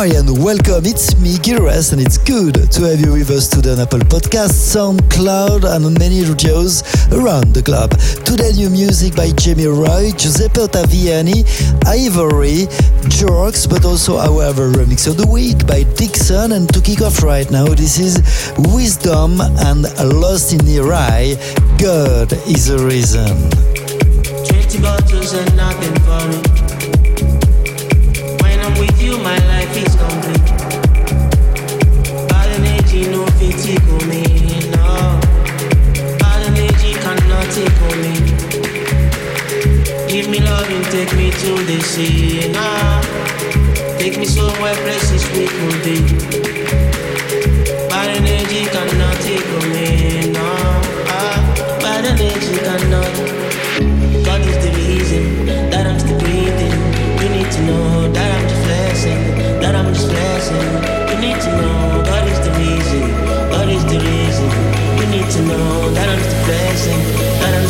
Hi and welcome, it's me, Gil Everest, and it's good to have you with us today on Apple Podcasts, SoundCloud, and on many radios around the globe. Today, new music by Jamie Roy, Giuseppe Ottaviani, Ivory, Yorks, but also our remix of the week by Dixon. And to kick off right now, this is Wisdom and Lost in the Eye. God is a reason. Take me to the sea, no. Take me somewhere places we could be. Bad energy cannot tickle me, no. Ah, bad energy cannot. God is the reason that I'm still breathing. You need to know that I'm just blessing, that I'm just blessing. You need to know God is the reason, God is the reason. You need to know that I'm just blessing, that I'm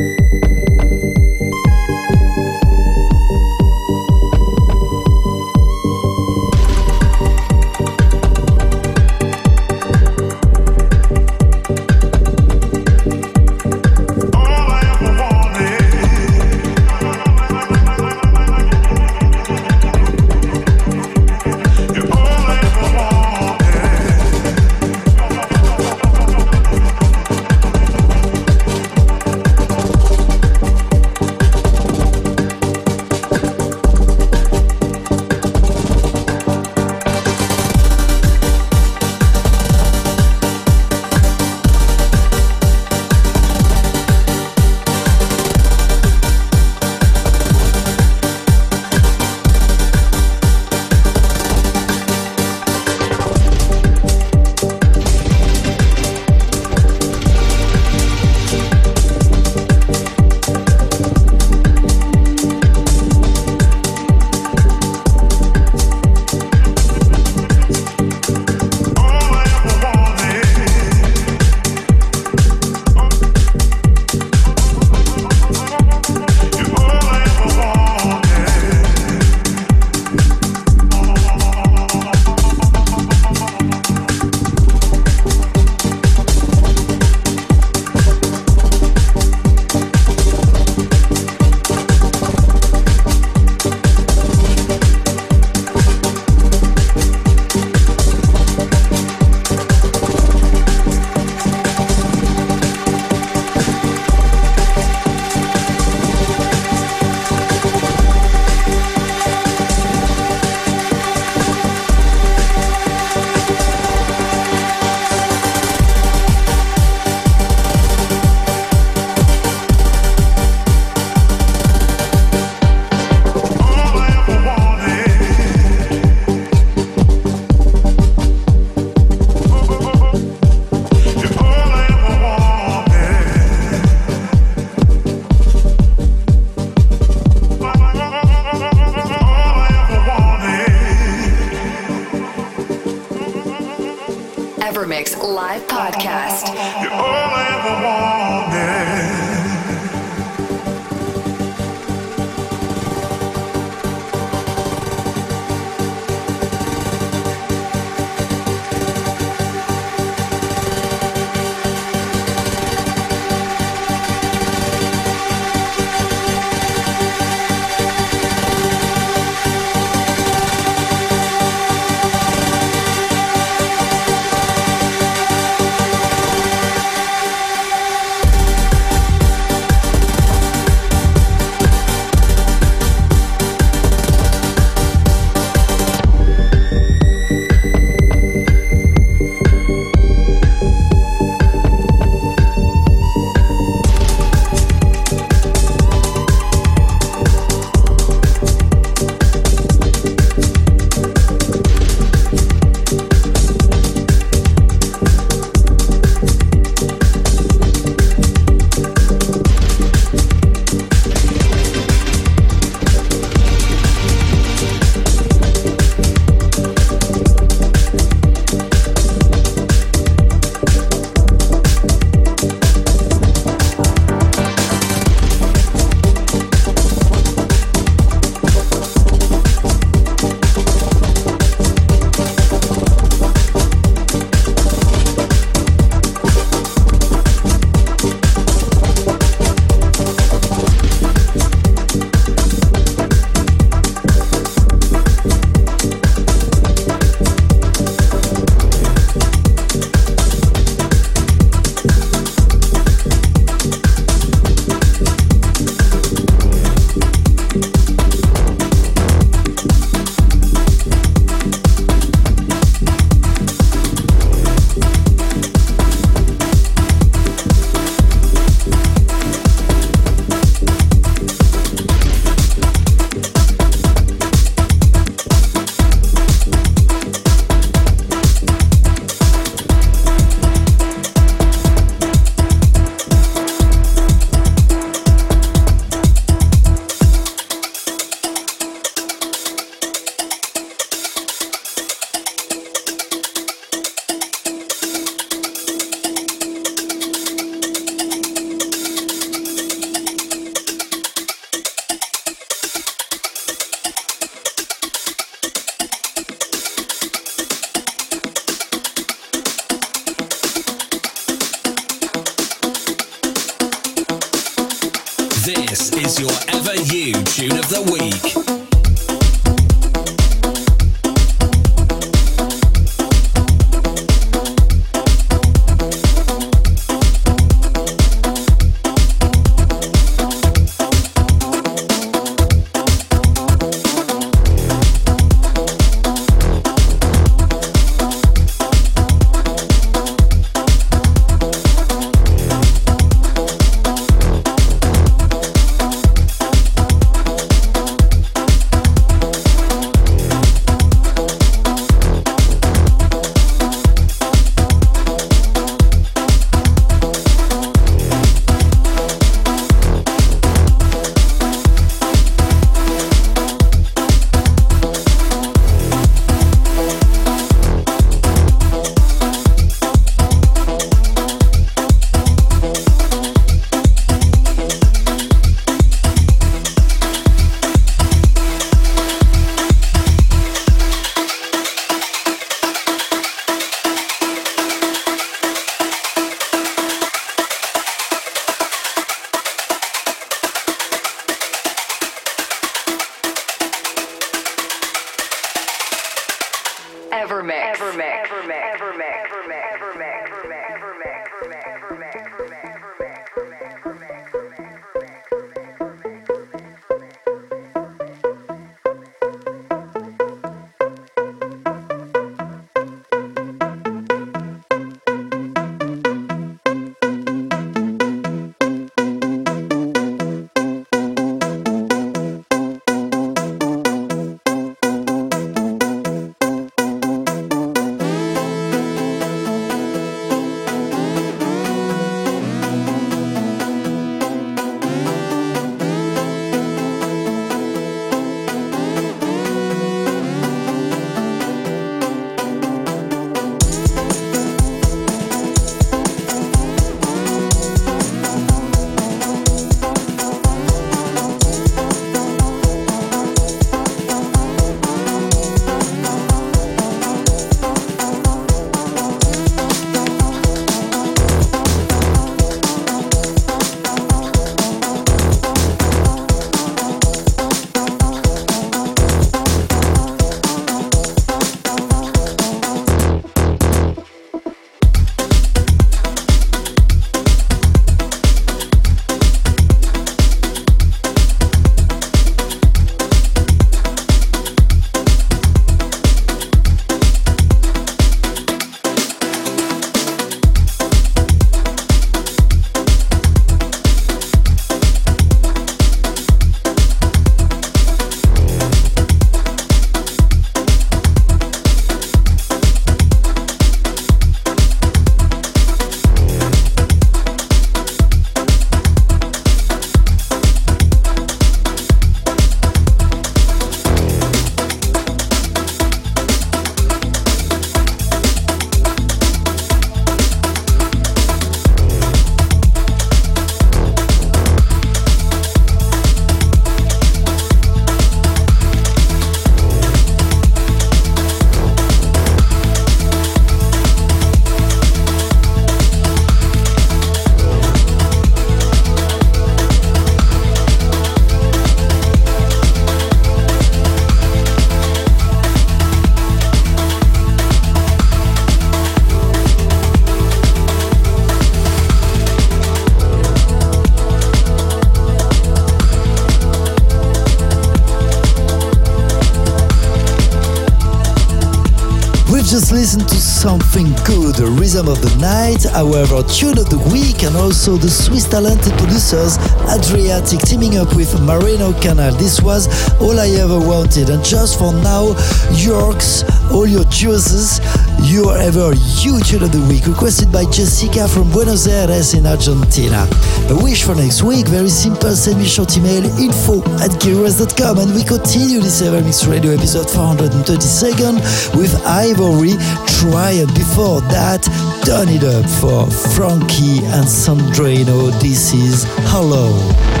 rhythm of the night, our tune of the week, and also the Swiss talented producers Adriatique teaming up with Marino Canal. This was all I ever wanted, and just for now, Yorks, all your juices, you are ever huge tune of the week, requested by Jessica from Buenos Aires in Argentina. A wish for next week, very simple, send me short email info at gileverest.com, and we continue this Evermix Radio episode 432nd with Ivory Try, and before that, turn it up for Frankey and Sandrino. This is Hello.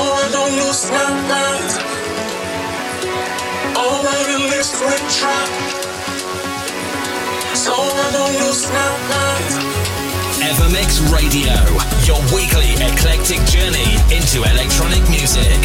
Oh, I don't lose my mind. Oh, I release free trap. So I don't lose my mind. Evermix Radio, your weekly eclectic journey into electronic music.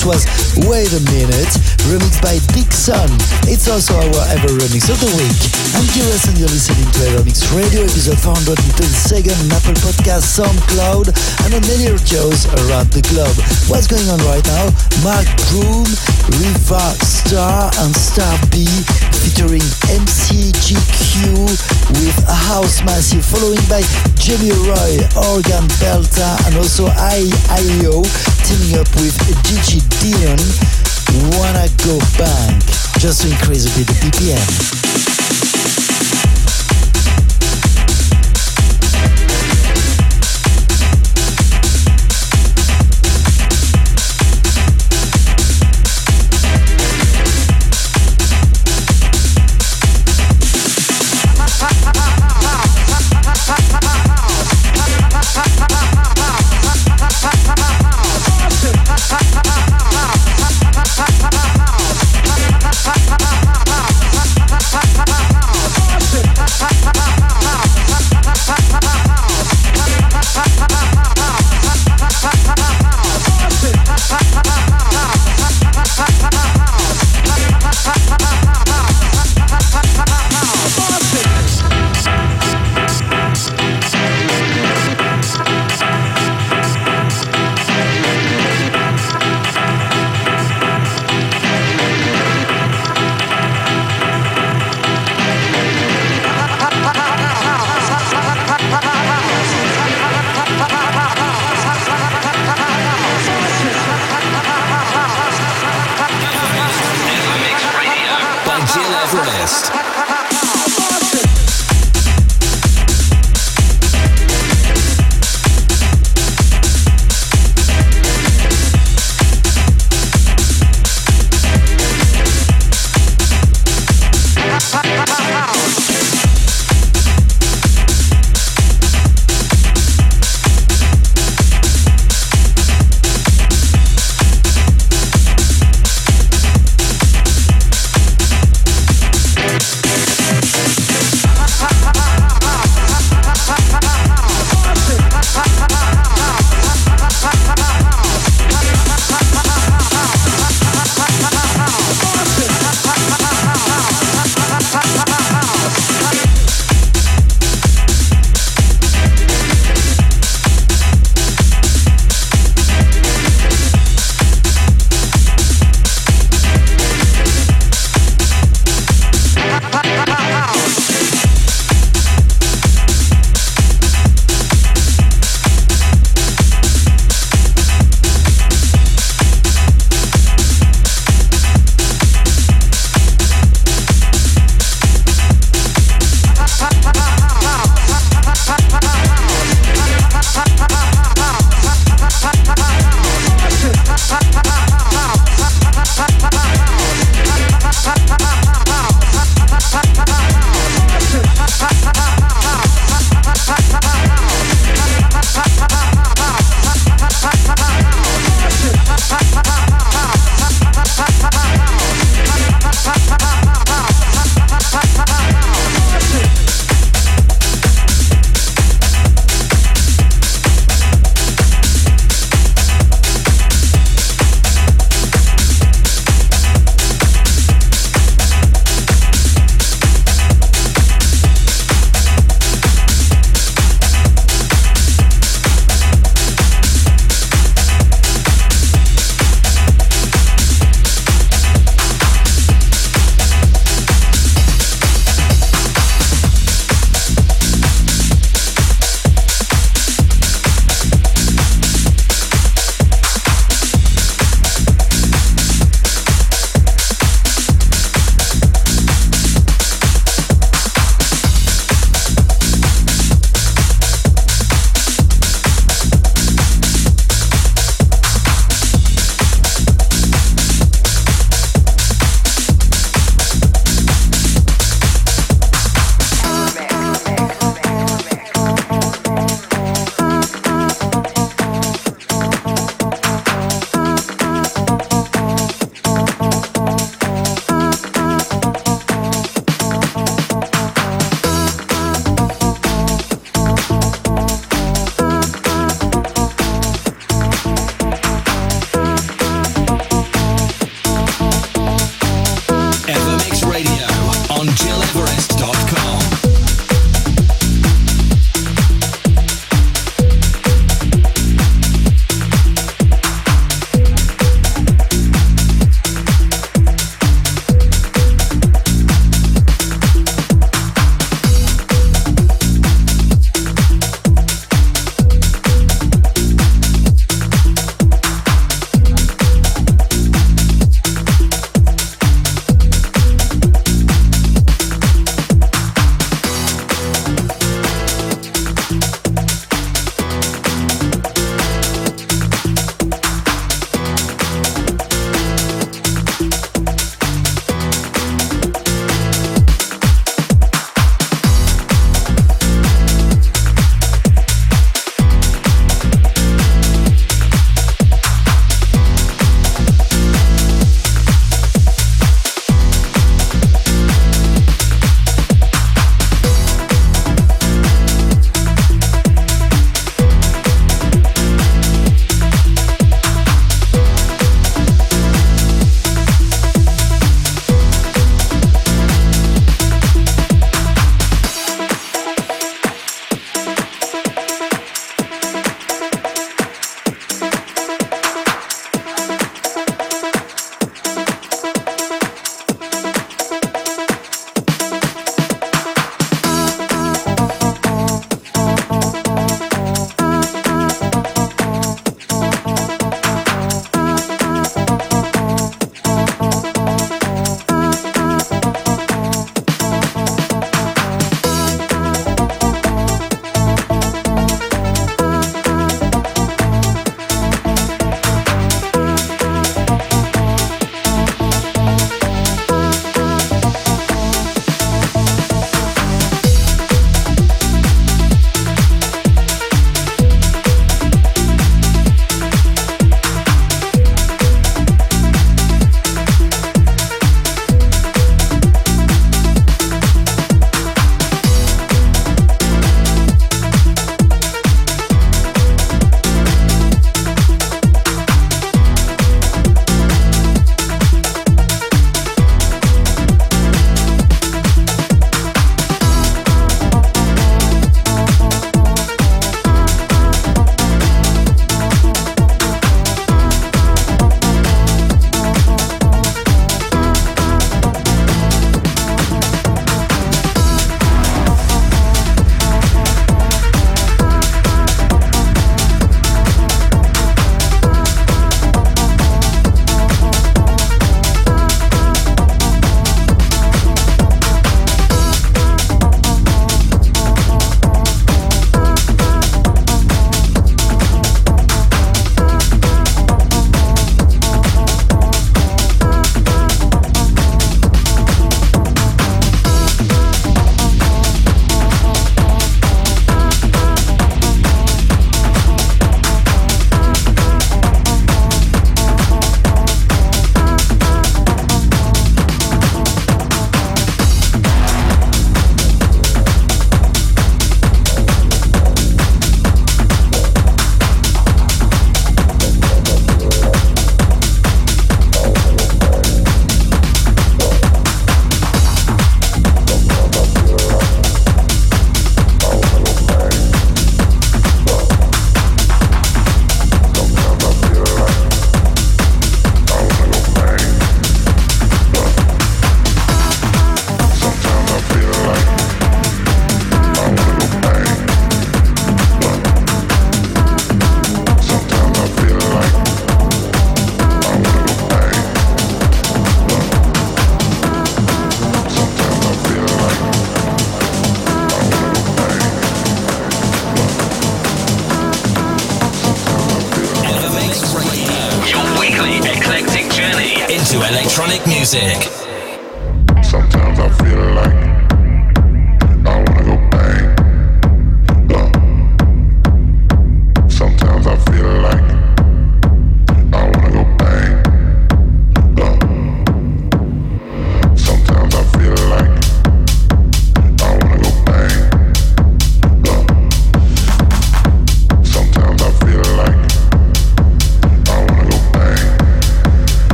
This was Wait a Minute, remixed by Dixon. It's also our ever remix of the week. I'm Giras and you're listening to Evermix Radio, episode 422nd on Apple Podcast, SoundCloud, and on many shows around the globe. What's going on right now? Mark Broom, Riva Starr, and Star B featuring MCGQ house massive, following by Jamie Roy, Organ Belta, and also I.I.O. teaming up with Gigi Dion. Wanna go bank, just to increase a bit the BPM.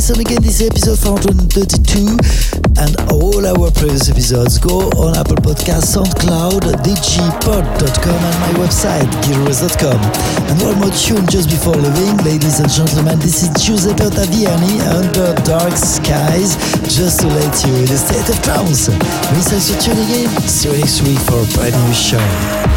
Listen again this episode 432 and all our previous episodes, go on Apple Podcasts, SoundCloud, digipod.com and my website, gileverest.com. And one more tune just before leaving, ladies and gentlemen, this is Giuseppe Ottaviani under dark skies, just to let you in a state of trance. Many thanks for tuning in. See you next week for a brand new show.